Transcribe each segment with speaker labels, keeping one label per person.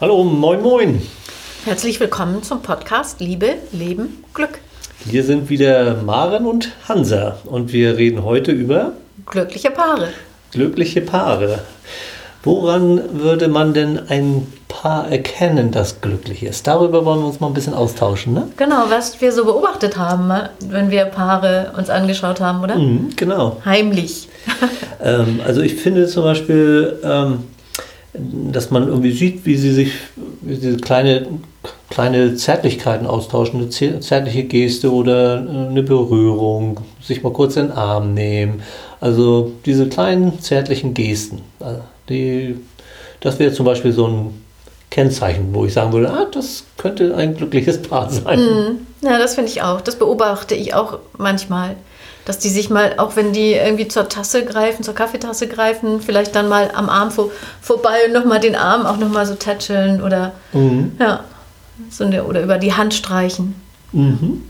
Speaker 1: Hallo, moin, moin.
Speaker 2: Herzlich willkommen zum Podcast Liebe, Leben, Glück.
Speaker 1: Hier sind wieder Maren und Hansa und wir reden heute über
Speaker 2: glückliche Paare.
Speaker 1: Glückliche Paare. Woran würde man denn ein Paar erkennen, das glücklich ist? Darüber wollen wir uns mal ein bisschen austauschen, ne?
Speaker 2: Genau, was wir so beobachtet haben, wenn wir Paare uns angeschaut haben, oder?
Speaker 1: Mhm, genau.
Speaker 2: Heimlich.
Speaker 1: ähm, also ich finde zum Beispiel, ähm, dass man irgendwie sieht, wie sie sich, wie diese kleine, kleine Zärtlichkeiten austauschen, eine zärtliche Geste oder äh, eine Berührung, sich mal kurz in den Arm nehmen. Also diese kleinen zärtlichen Gesten, äh, die, das wäre zum Beispiel so ein Kennzeichen, wo ich sagen würde, ah, das könnte ein glückliches Paar sein.
Speaker 2: Mm, ja, das finde ich auch. Das beobachte ich auch manchmal dass die sich mal, auch wenn die irgendwie zur Tasse greifen, zur Kaffeetasse greifen, vielleicht dann mal am Arm vor, vorbei und nochmal den Arm auch nochmal so tätscheln oder, mhm. ja, so eine, oder über die Hand streichen.
Speaker 1: Mhm.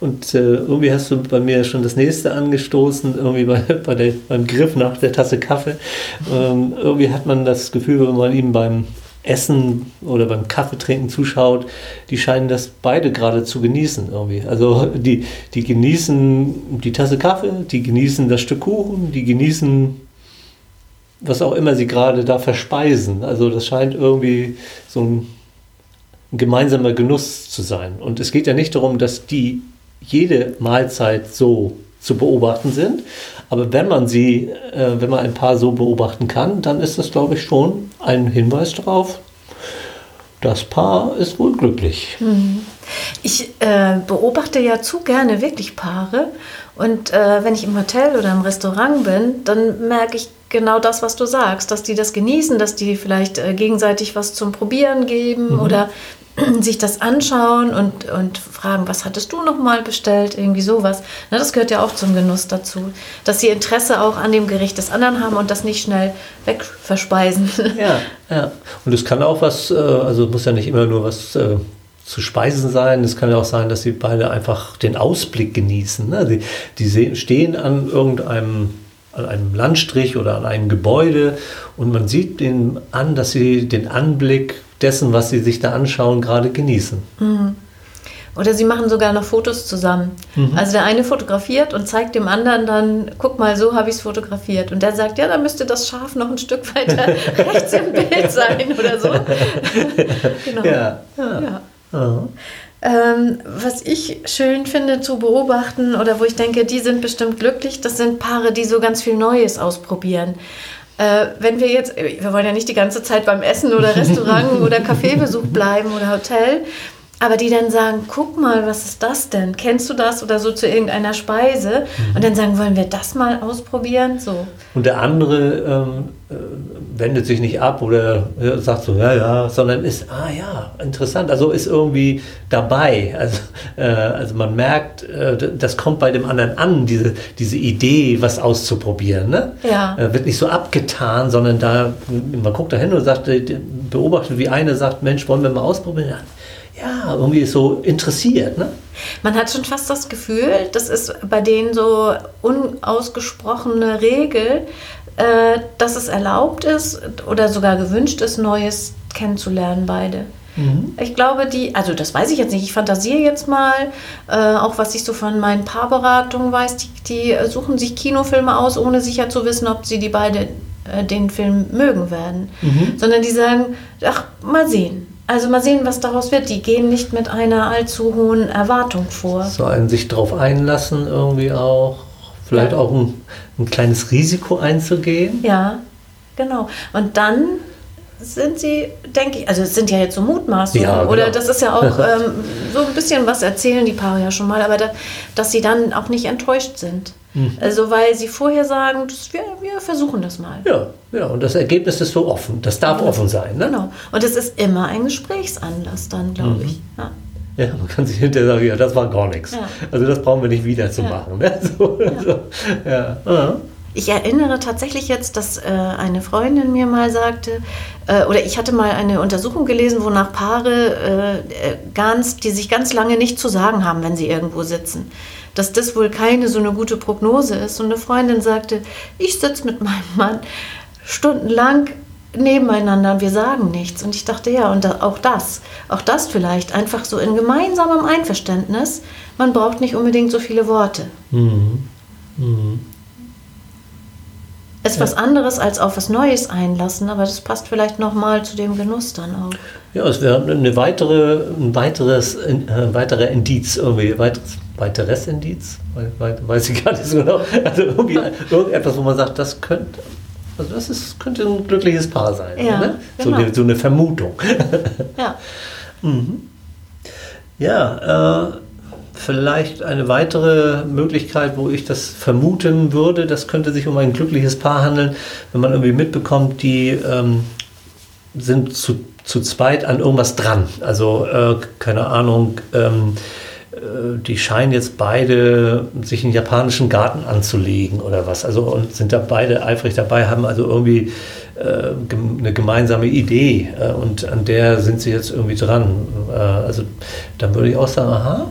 Speaker 1: Und äh, irgendwie hast du bei mir schon das nächste angestoßen, irgendwie bei, bei der, beim Griff nach der Tasse Kaffee. Ähm, irgendwie hat man das Gefühl, wenn man ihm beim Essen oder beim Kaffeetrinken zuschaut, die scheinen das beide gerade zu genießen irgendwie. Also die, die genießen die Tasse Kaffee, die genießen das Stück Kuchen, die genießen was auch immer sie gerade da verspeisen. Also das scheint irgendwie so ein, ein gemeinsamer Genuss zu sein. Und es geht ja nicht darum, dass die jede Mahlzeit so zu beobachten sind. Aber wenn man sie, äh, wenn man ein Paar so beobachten kann, dann ist das, glaube ich, schon ein Hinweis darauf, das Paar ist wohl glücklich.
Speaker 2: Mhm. Ich äh, beobachte ja zu gerne wirklich Paare. Und äh, wenn ich im Hotel oder im Restaurant bin, dann merke ich genau das, was du sagst, dass die das genießen, dass die vielleicht äh, gegenseitig was zum Probieren geben mhm. oder sich das anschauen und, und fragen, was hattest du noch mal bestellt, irgendwie sowas. Na, das gehört ja auch zum Genuss dazu, dass sie Interesse auch an dem Gericht des anderen haben und das nicht schnell wegverspeisen.
Speaker 1: Ja, ja. Und es kann auch was, äh, also muss ja nicht immer nur was äh, zu speisen sein. Es kann ja auch sein, dass sie beide einfach den Ausblick genießen. Ne? Die, die stehen an irgendeinem an einem Landstrich oder an einem Gebäude und man sieht ihnen an, dass sie den Anblick dessen, was sie sich da anschauen, gerade genießen.
Speaker 2: Mhm. Oder sie machen sogar noch Fotos zusammen. Mhm. Also der eine fotografiert und zeigt dem anderen dann, guck mal, so habe ich es fotografiert. Und der sagt, ja, da müsste das Schaf noch ein Stück weiter rechts im Bild sein oder so.
Speaker 1: genau. Ja. ja. ja.
Speaker 2: Ähm, was ich schön finde zu beobachten oder wo ich denke, die sind bestimmt glücklich, das sind Paare, die so ganz viel Neues ausprobieren. Äh, wenn wir jetzt, wir wollen ja nicht die ganze Zeit beim Essen oder Restaurant oder Kaffeebesuch bleiben oder Hotel, aber die dann sagen, guck mal, was ist das denn? Kennst du das oder so zu irgendeiner Speise? Mhm. Und dann sagen, wollen wir das mal ausprobieren? So.
Speaker 1: Und der andere ähm, äh, wendet sich nicht ab oder äh, sagt so, ja, ja, sondern ist, ah ja, interessant. Also ist irgendwie dabei. Also, äh, also man merkt, äh, das kommt bei dem anderen an, diese, diese Idee, was auszuprobieren. Ne?
Speaker 2: Ja.
Speaker 1: Äh, wird nicht so abgetan, sondern da, man guckt da hin und sagt, äh, beobachtet, wie eine sagt, Mensch, wollen wir mal ausprobieren? Ja irgendwie so interessiert. Ne?
Speaker 2: Man hat schon fast das Gefühl, das ist bei denen so unausgesprochene Regel, äh, dass es erlaubt ist oder sogar gewünscht ist, Neues kennenzulernen, beide. Mhm. Ich glaube, die, also das weiß ich jetzt nicht, ich fantasiere jetzt mal, äh, auch was ich so von meinen Paarberatungen weiß, die, die suchen sich Kinofilme aus, ohne sicher zu wissen, ob sie die beide äh, den Film mögen werden. Mhm. Sondern die sagen, ach, mal sehen. Also mal sehen, was daraus wird. Die gehen nicht mit einer allzu hohen Erwartung vor.
Speaker 1: So ein sich darauf einlassen irgendwie auch. Vielleicht auch ein, ein kleines Risiko einzugehen.
Speaker 2: Ja, genau. Und dann sind sie, denke ich, also es sind ja jetzt so Mutmaßungen, ja, genau. oder das ist ja auch ähm, so ein bisschen was erzählen die Paare ja schon mal, aber da, dass sie dann auch nicht enttäuscht sind. Mhm. Also weil sie vorher sagen, das, wir, wir versuchen das mal.
Speaker 1: Ja, ja, und das Ergebnis ist so offen, das darf ja. offen sein. Ne?
Speaker 2: Genau, und es ist immer ein Gesprächsanlass dann, glaube mhm. ich. Ja.
Speaker 1: Ja, man kann sich hinterher sagen, ja, das war gar nichts. Ja. Also das brauchen wir nicht wieder zu machen. Ne? So, ja. So,
Speaker 2: ja. Ich erinnere tatsächlich jetzt, dass äh, eine Freundin mir mal sagte, äh, oder ich hatte mal eine Untersuchung gelesen, wonach Paare äh, ganz, die sich ganz lange nicht zu sagen haben, wenn sie irgendwo sitzen, dass das wohl keine so eine gute Prognose ist. Und eine Freundin sagte, ich sitze mit meinem Mann stundenlang nebeneinander und wir sagen nichts. Und ich dachte, ja, und auch das, auch das vielleicht, einfach so in gemeinsamem Einverständnis. Man braucht nicht unbedingt so viele Worte. Mhm. Mhm. Ist ja. was anderes als auf was Neues einlassen, aber das passt vielleicht nochmal zu dem Genuss dann auch.
Speaker 1: Ja, es wäre eine weitere, ein weiteres, ein äh, weiterer Indiz, irgendwie, weiteres, weiteres Indiz, weiß ich gar nicht so genau. Also irgendwie irgendetwas, wo man sagt, das könnte, also das ist, könnte ein glückliches Paar sein. Ja, ne? so, genau. eine, so eine Vermutung. Ja. mhm. Ja, äh, vielleicht eine weitere Möglichkeit, wo ich das vermuten würde, das könnte sich um ein glückliches Paar handeln, wenn man irgendwie mitbekommt, die ähm, sind zu, zu zweit an irgendwas dran. Also, äh, keine Ahnung, ähm, äh, die scheinen jetzt beide sich einen japanischen Garten anzulegen oder was. Also und sind da beide eifrig dabei, haben also irgendwie äh, eine gemeinsame Idee äh, und an der sind sie jetzt irgendwie dran. Äh, also dann würde ich auch sagen, aha,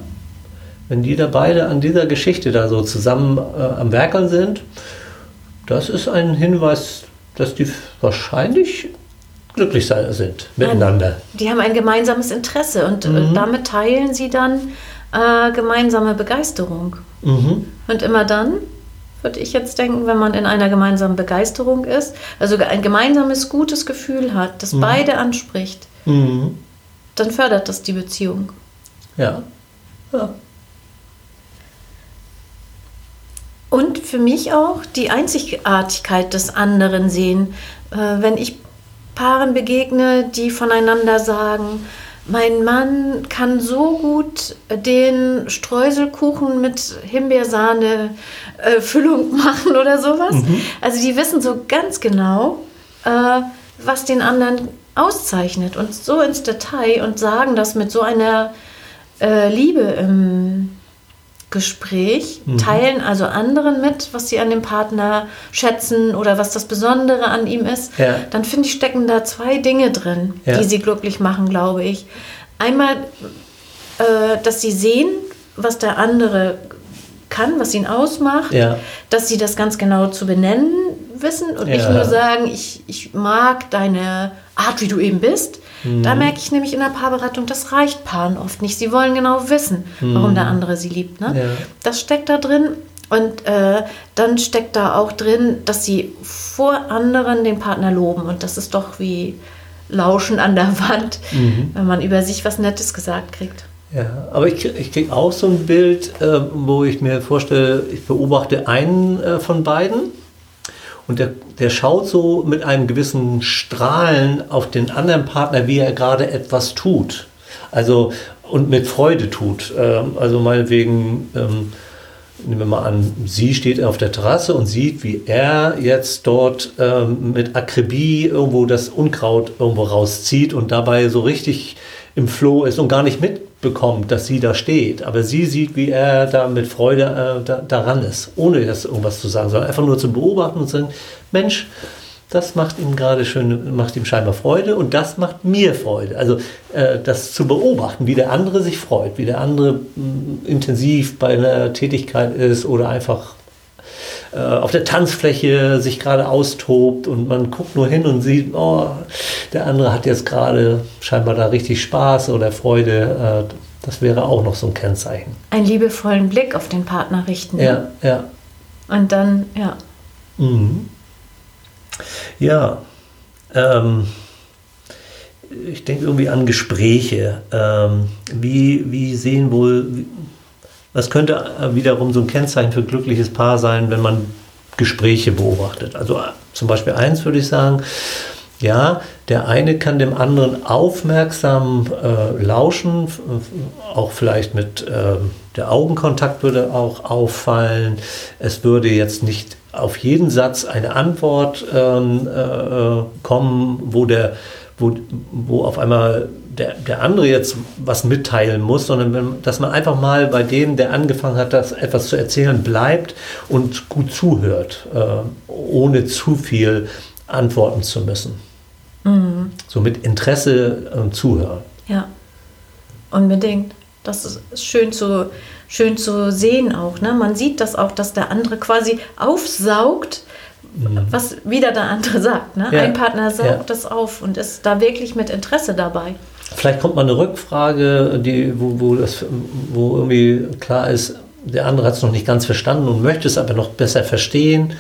Speaker 1: wenn die da beide an dieser Geschichte da so zusammen äh, am Werkeln sind, das ist ein Hinweis, dass die wahrscheinlich glücklich sind miteinander.
Speaker 2: Die haben ein gemeinsames Interesse und mhm. damit teilen sie dann äh, gemeinsame Begeisterung. Mhm. Und immer dann, würde ich jetzt denken, wenn man in einer gemeinsamen Begeisterung ist, also ein gemeinsames gutes Gefühl hat, das mhm. beide anspricht, mhm. dann fördert das die Beziehung.
Speaker 1: Ja. ja.
Speaker 2: Und für mich auch die Einzigartigkeit des anderen sehen. Äh, wenn ich Paaren begegne, die voneinander sagen, mein Mann kann so gut den Streuselkuchen mit Himbeersahne äh, Füllung machen oder sowas. Mhm. Also die wissen so ganz genau, äh, was den anderen auszeichnet und so ins Detail und sagen das mit so einer äh, Liebe im Gespräch, mhm. teilen also anderen mit, was sie an dem Partner schätzen oder was das Besondere an ihm ist, ja. dann finde ich, stecken da zwei Dinge drin, ja. die sie glücklich machen, glaube ich. Einmal, äh, dass sie sehen, was der andere kann, was ihn ausmacht, ja. dass sie das ganz genau zu benennen wissen und nicht nur sagen, ich, ich mag deine Art, wie du eben bist, Mhm. Da merke ich nämlich in der Paarberatung, das reicht Paaren oft nicht. Sie wollen genau wissen, warum mhm. der andere sie liebt. Ne? Ja. Das steckt da drin. Und äh, dann steckt da auch drin, dass sie vor anderen den Partner loben. Und das ist doch wie Lauschen an der Wand, mhm. wenn man über sich was Nettes gesagt kriegt.
Speaker 1: Ja, aber ich, ich kriege auch so ein Bild, äh, wo ich mir vorstelle, ich beobachte einen äh, von beiden und der, der schaut so mit einem gewissen Strahlen auf den anderen Partner, wie er gerade etwas tut. Also und mit Freude tut. Ähm, also meinetwegen, ähm, nehmen wir mal an, sie steht auf der Terrasse und sieht, wie er jetzt dort ähm, mit Akribie irgendwo das Unkraut irgendwo rauszieht und dabei so richtig im Flow ist und gar nicht mitbekommt, dass sie da steht. Aber sie sieht, wie er da mit Freude äh, da, daran ist, ohne jetzt irgendwas zu sagen, sondern einfach nur zu beobachten und zu sagen, Mensch, das macht ihm gerade schön, macht ihm scheinbar Freude und das macht mir Freude. Also äh, das zu beobachten, wie der andere sich freut, wie der andere mh, mm, intensiv bei einer Tätigkeit ist oder einfach äh, auf der Tanzfläche sich gerade austobt und man guckt nur hin und sieht, oh, der andere hat jetzt gerade scheinbar da richtig Spaß oder Freude. Äh, das wäre auch noch so ein Kennzeichen.
Speaker 2: Einen liebevollen Blick auf den Partner richten.
Speaker 1: Ja, ja.
Speaker 2: Und dann, ja.
Speaker 1: Mhm. Ja. Ähm, ich denke irgendwie an Gespräche. Ähm, wie, wie sehen wohl, das könnte wiederum so ein Kennzeichen für glückliches Paar sein, wenn man Gespräche beobachtet. Also zum Beispiel eins würde ich sagen, ja, der eine kann dem anderen aufmerksam äh, lauschen, auch vielleicht mit äh, der Augenkontakt würde auch auffallen. Es würde jetzt nicht auf jeden Satz eine Antwort ähm, äh, kommen, wo der wo, wo auf einmal der, der andere jetzt was mitteilen muss, sondern wenn, dass man einfach mal bei dem, der angefangen hat, das etwas zu erzählen, bleibt und gut zuhört, äh, ohne zu viel antworten zu müssen. Mhm. So mit Interesse äh, zuhören.
Speaker 2: Ja, unbedingt. Das ist schön zu, schön zu sehen auch. Ne? Man sieht das auch, dass der andere quasi aufsaugt,
Speaker 1: Mhm.
Speaker 2: was wieder der andere sagt. Ne?
Speaker 1: Ja.
Speaker 2: Ein Partner saugt
Speaker 1: Ja.
Speaker 2: das auf und ist da wirklich mit Interesse dabei.
Speaker 1: Vielleicht kommt mal eine Rückfrage, die, wo, wo, das, wo irgendwie klar ist, der andere hat es noch nicht ganz verstanden und möchte es aber noch besser verstehen.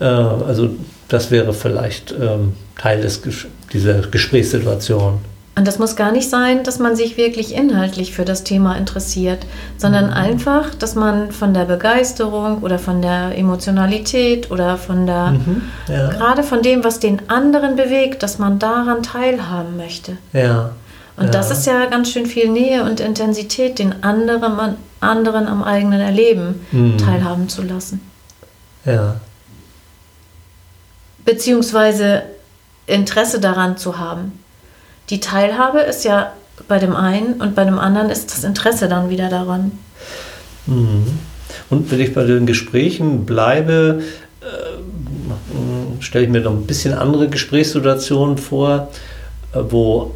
Speaker 1: Äh, also das wäre vielleicht ähm, Teil des, dieser Gesprächssituation.
Speaker 2: Und das muss gar nicht sein, dass man sich wirklich inhaltlich für das Thema interessiert, sondern
Speaker 1: Mhm.
Speaker 2: einfach, dass man von der Begeisterung oder von der Emotionalität oder von der,
Speaker 1: Ja,
Speaker 2: gerade von dem, was den anderen bewegt, dass man daran teilhaben möchte.
Speaker 1: ja.
Speaker 2: Und
Speaker 1: ja.
Speaker 2: das ist ja ganz schön viel Nähe und Intensität, den anderen, an- anderen am eigenen Erleben
Speaker 1: Mhm.
Speaker 2: teilhaben zu lassen.
Speaker 1: Ja,
Speaker 2: Beziehungsweise Interesse daran zu haben. Die Teilhabe ist ja bei dem einen und bei dem anderen ist das Interesse dann wieder daran.
Speaker 1: Mhm. Und wenn ich bei den Gesprächen bleibe, äh, stelle ich mir noch ein bisschen andere Gesprächssituationen vor, äh, wo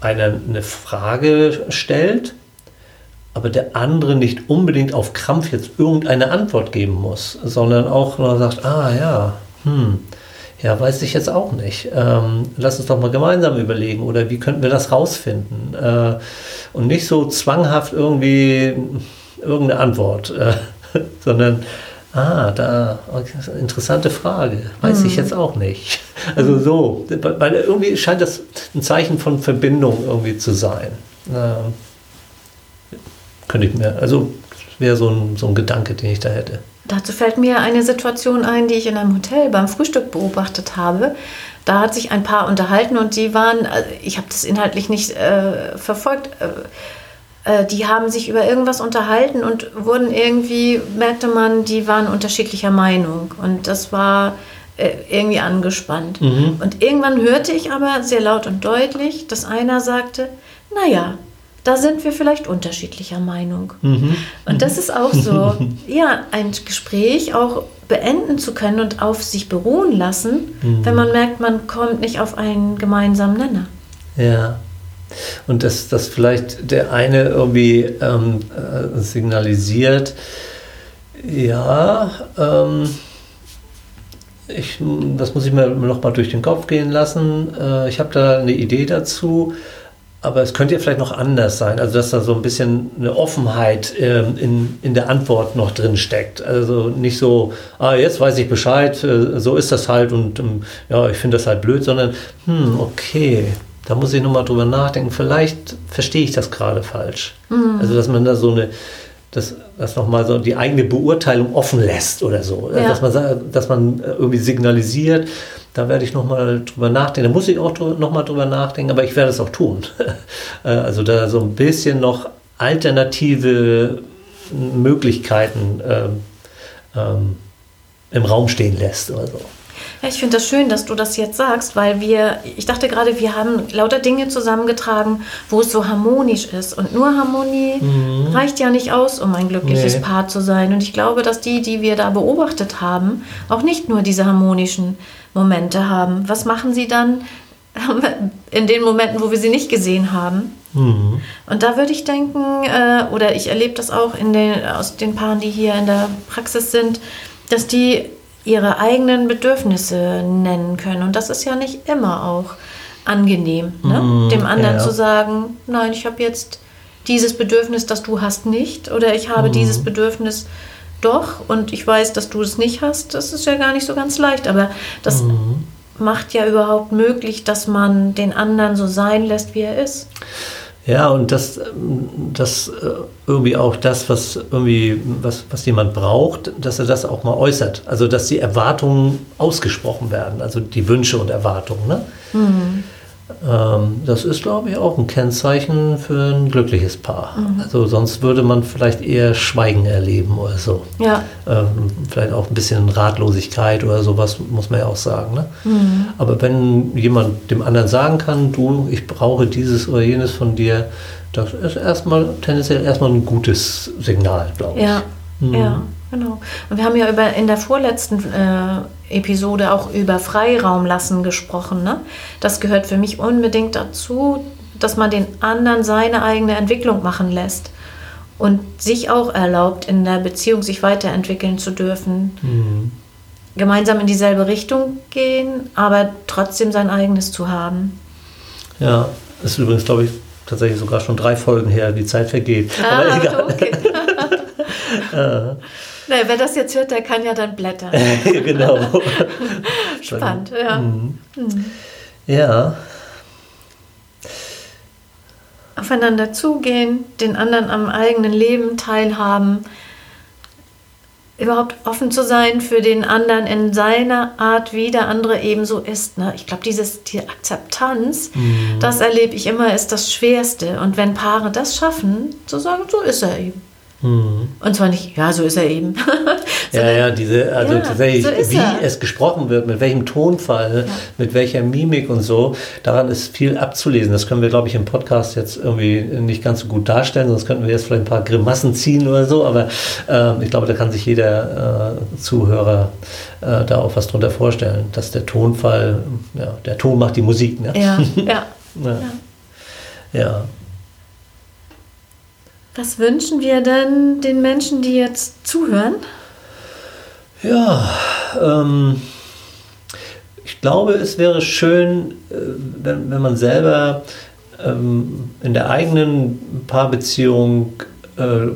Speaker 1: einer eine Frage stellt, aber der andere nicht unbedingt auf Krampf jetzt irgendeine Antwort geben muss, sondern auch nur sagt, ah ja, hm, ja, weiß ich jetzt auch nicht. Ähm, lass uns doch mal gemeinsam überlegen oder wie könnten wir das rausfinden? Äh, und nicht so zwanghaft irgendwie irgendeine Antwort, äh, sondern, ah, da, interessante Frage, weiß ich jetzt auch nicht. Also so, weil irgendwie scheint das ein Zeichen von Verbindung irgendwie zu sein. Ähm, könnte ich mir, also wäre so ein, so ein Gedanke, den ich da hätte.
Speaker 2: Dazu fällt mir eine Situation ein, die ich in einem Hotel beim Frühstück beobachtet habe. Da hat sich ein Paar unterhalten und die waren, also ich habe das inhaltlich nicht äh, verfolgt, äh, die haben sich über irgendwas unterhalten und wurden irgendwie, merkte man, die waren unterschiedlicher Meinung und das war äh, irgendwie angespannt.
Speaker 1: Mhm.
Speaker 2: Und irgendwann hörte ich aber sehr laut und deutlich, dass einer sagte, naja, da sind wir vielleicht unterschiedlicher Meinung. Und das ist auch so, ja, ein Gespräch auch beenden zu können und auf sich beruhen lassen, wenn man merkt, man kommt nicht auf einen gemeinsamen Nenner.
Speaker 1: Ja. Und dass, dass vielleicht der eine irgendwie ähm, äh, signalisiert, ja, ähm, ich, das muss ich mir noch mal durch den Kopf gehen lassen. Äh, ich habe da eine Idee dazu, aber es könnte ja vielleicht noch anders sein. Also, dass da so ein bisschen eine Offenheit ähm, in, in der Antwort noch drin steckt. Also nicht so, ah, jetzt weiß ich Bescheid, äh, so ist das halt und ähm, ja, ich finde das halt blöd, sondern, hm, okay, da muss ich nochmal drüber nachdenken. Vielleicht verstehe ich das gerade falsch. Also, dass man da so eine, dass, dass nochmal so die eigene Beurteilung offen lässt oder so.
Speaker 2: Ja.
Speaker 1: Dass, man, dass man äh, irgendwie signalisiert, da werde ich nochmal drüber nachdenken. Da muss ich auch nochmal drüber nachdenken, aber ich werde es auch tun. Äh, also da so ein bisschen noch alternative Möglichkeiten ähm, ähm, im Raum stehen lässt oder so.
Speaker 2: Ja, ich finde das schön, dass du das jetzt sagst, weil wir, ich dachte gerade, wir haben lauter Dinge zusammengetragen, wo es so harmonisch ist. Und nur Harmonie reicht ja nicht aus, um ein glückliches
Speaker 1: Nee.
Speaker 2: Paar zu sein. Und ich glaube, dass die, die wir da beobachtet haben, auch nicht nur diese harmonischen Momente haben. Was machen sie dann in den Momenten, wo wir sie nicht gesehen haben?
Speaker 1: Mhm.
Speaker 2: Und da würde ich denken, äh, oder ich erlebe das auch in den, aus den Paaren, die hier in der Praxis sind, dass die ihre eigenen Bedürfnisse nennen können. Und das ist ja nicht immer auch angenehm, ne?
Speaker 1: Mm,
Speaker 2: dem anderen
Speaker 1: ja.
Speaker 2: zu sagen, nein, ich habe jetzt dieses Bedürfnis, das du hast, nicht. Oder ich
Speaker 1: Mm.
Speaker 2: habe dieses Bedürfnis doch und ich weiß, dass du es nicht hast. Das ist ja gar nicht so ganz leicht. Aber das
Speaker 1: Mm.
Speaker 2: macht ja überhaupt möglich, dass man den anderen so sein lässt, wie er ist.
Speaker 1: Ja, und das, das äh, irgendwie auch das, was irgendwie, was, was jemand braucht, dass er das auch mal äußert. Also dass die Erwartungen ausgesprochen werden, also die Wünsche und Erwartungen. Ne? Ähm, das ist, glaube ich, auch ein Kennzeichen für ein glückliches Paar. Also sonst würde man vielleicht eher Schweigen erleben oder so.
Speaker 2: Ja,
Speaker 1: Ähm, vielleicht auch ein bisschen Ratlosigkeit oder sowas, muss man ja auch sagen. Ne? Aber wenn jemand dem anderen sagen kann, du, ich brauche dieses oder jenes von dir, das ist erstmal tendenziell erstmal ein gutes Signal, glaube ich.
Speaker 2: Ja, ja, genau. Und wir haben ja über, in der vorletzten äh, Episode auch über Freiraum lassen gesprochen. Ne? Das gehört für mich unbedingt dazu, dass man den anderen seine eigene Entwicklung machen lässt und sich auch erlaubt, in der Beziehung sich weiterentwickeln zu dürfen. gemeinsam in dieselbe Richtung gehen, aber trotzdem sein eigenes zu haben.
Speaker 1: Ja, ist übrigens, glaube ich, tatsächlich sogar schon drei Folgen her, die Zeit vergeht. Ah, Aber egal. Okay.
Speaker 2: naja, wer das jetzt hört, der kann ja dann blättern.
Speaker 1: genau.
Speaker 2: Spannend, ja. Mhm.
Speaker 1: Mhm. Ja.
Speaker 2: Aufeinander zugehen, den anderen am eigenen Leben teilhaben, überhaupt offen zu sein für den anderen in seiner Art, wie der andere ebenso ist. Ne? Ich glaube, dieses die Akzeptanz, mhm. das erlebe ich immer, ist das Schwerste. Und wenn Paare das schaffen, zu sagen, so ist er eben. Mhm. Und zwar nicht, ja, so ist er eben.
Speaker 1: ja, ja, diese, also ja, tatsächlich, so wie er. es gesprochen wird, mit welchem Tonfall, ja. mit welcher Mimik und so, daran ist viel abzulesen. Das können wir, glaube ich, im Podcast jetzt irgendwie nicht ganz so gut darstellen, sonst könnten wir jetzt vielleicht ein paar Grimassen ziehen oder so, aber äh, ich glaube, da kann sich jeder äh, Zuhörer äh, da auch was drunter vorstellen, dass der Tonfall, ja, der Ton macht die Musik. Ne?
Speaker 2: ja. ja. ja.
Speaker 1: ja.
Speaker 2: Was wünschen wir denn den Menschen, die jetzt zuhören?
Speaker 1: Ja, ähm, ich glaube, es wäre schön, äh, wenn, wenn man selber ähm, in der eigenen Paarbeziehung äh,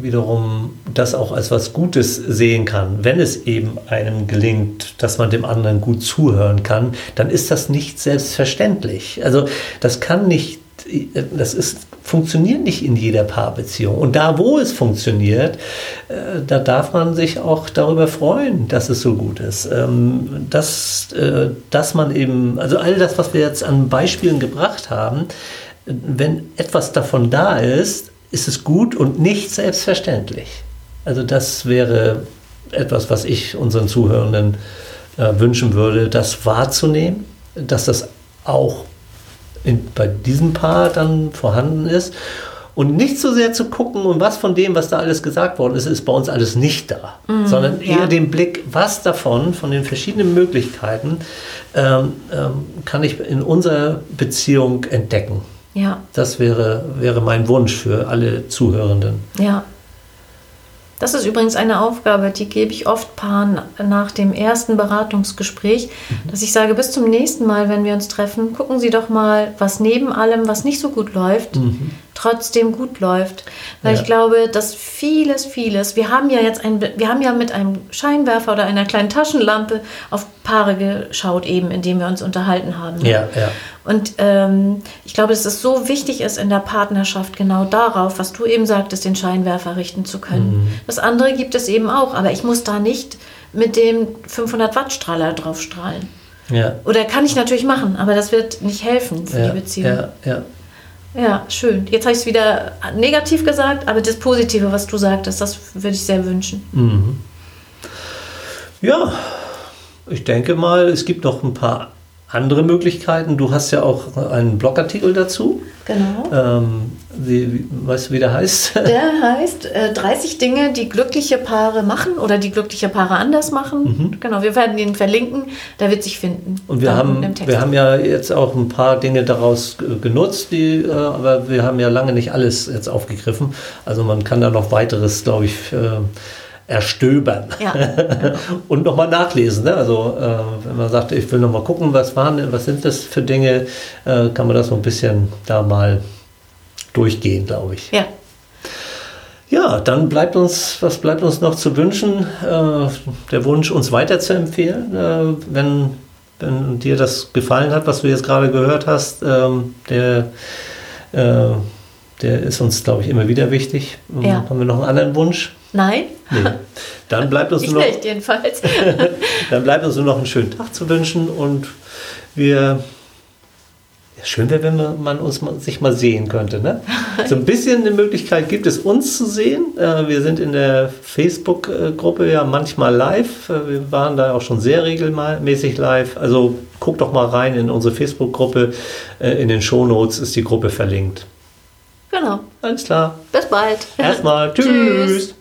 Speaker 1: wiederum das auch als was Gutes sehen kann. Wenn es eben einem gelingt, dass man dem anderen gut zuhören kann, dann ist das nicht selbstverständlich. Also das kann nicht das ist, funktioniert nicht in jeder Paarbeziehung. Und da, wo es funktioniert, äh, da darf man sich auch darüber freuen, dass es so gut ist. Ähm, dass, äh, dass man eben, also all das, was wir jetzt an Beispielen gebracht haben, wenn etwas davon da ist, ist es gut und nicht selbstverständlich. Also das wäre etwas, was ich unseren Zuhörenden äh, wünschen würde, das wahrzunehmen, dass das auch in, bei diesem Paar dann vorhanden ist. Und nicht so sehr zu gucken, und was von dem, was da alles gesagt worden ist, ist bei uns alles nicht da. Mhm, sondern eher ja. den Blick, was davon, von den verschiedenen Möglichkeiten, ähm, ähm, kann ich in unserer Beziehung entdecken.
Speaker 2: Ja.
Speaker 1: Das wäre, wäre mein Wunsch für alle Zuhörenden.
Speaker 2: Ja. Das ist übrigens eine Aufgabe, die gebe ich oft Paaren nach dem ersten Beratungsgespräch, mhm. dass ich sage, bis zum nächsten Mal, wenn wir uns treffen, gucken Sie doch mal, was neben allem, was nicht so gut läuft, mhm. Trotzdem gut läuft. Weil ja. ich glaube, dass vieles, vieles, wir haben ja jetzt ein, wir haben ja mit einem Scheinwerfer oder einer kleinen Taschenlampe auf Paare geschaut, eben, indem wir uns unterhalten haben.
Speaker 1: Ja, ja.
Speaker 2: Und ähm, ich glaube, dass es so wichtig ist in der Partnerschaft, genau darauf, was du eben sagtest, den Scheinwerfer richten zu können. Mhm. Das andere gibt es eben auch, aber ich muss da nicht mit dem 500 Watt Strahler drauf strahlen.
Speaker 1: Ja.
Speaker 2: Oder kann ich natürlich machen, aber das wird nicht helfen für
Speaker 1: ja,
Speaker 2: die Beziehung.
Speaker 1: Ja, ja.
Speaker 2: Ja, schön. Jetzt habe ich es wieder negativ gesagt, aber das Positive, was du sagtest, das würde ich sehr wünschen.
Speaker 1: Mhm. Ja, ich denke mal, es gibt noch ein paar andere Möglichkeiten. Du hast ja auch einen Blogartikel dazu.
Speaker 2: Genau.
Speaker 1: Ähm, wie, weißt du, wie der heißt?
Speaker 2: Der heißt äh, 30 Dinge, die glückliche Paare machen oder die glückliche Paare anders machen. Mhm. Genau, wir werden ihn verlinken, der wird sich finden.
Speaker 1: Und wir, haben, wir haben ja jetzt auch ein paar Dinge daraus genutzt, die, äh, aber wir haben ja lange nicht alles jetzt aufgegriffen. Also man kann da noch weiteres, glaube ich, äh, erstöbern
Speaker 2: ja, genau.
Speaker 1: und nochmal nachlesen. Ne? Also äh, wenn man sagt, ich will nochmal gucken, was waren, was sind das für Dinge, äh, kann man das so ein bisschen da mal durchgehen, glaube ich.
Speaker 2: Ja.
Speaker 1: Ja, dann bleibt uns, was bleibt uns noch zu wünschen? Äh, der Wunsch, uns weiterzuempfehlen, äh, wenn, wenn dir das gefallen hat, was du jetzt gerade gehört hast. Ähm, der, äh, der ist uns, glaube ich, immer wieder wichtig.
Speaker 2: Ja.
Speaker 1: Haben wir noch einen anderen Wunsch?
Speaker 2: Nein.
Speaker 1: Nee. Dann bleibt uns
Speaker 2: ich
Speaker 1: nur noch,
Speaker 2: nicht, jedenfalls.
Speaker 1: dann bleibt uns nur noch einen schönen Tag zu wünschen und wir Schön wäre, wenn man uns mal, sich mal sehen könnte. Ne? So ein bisschen eine Möglichkeit gibt es, uns zu sehen. Äh, wir sind in der Facebook-Gruppe ja manchmal live. Äh, wir waren da auch schon sehr regelmäßig live. Also guck doch mal rein in unsere Facebook-Gruppe. Äh, in den Shownotes ist die Gruppe verlinkt.
Speaker 2: Genau.
Speaker 1: Alles klar.
Speaker 2: Bis bald.
Speaker 1: Erstmal. Tschüss. Tschüss.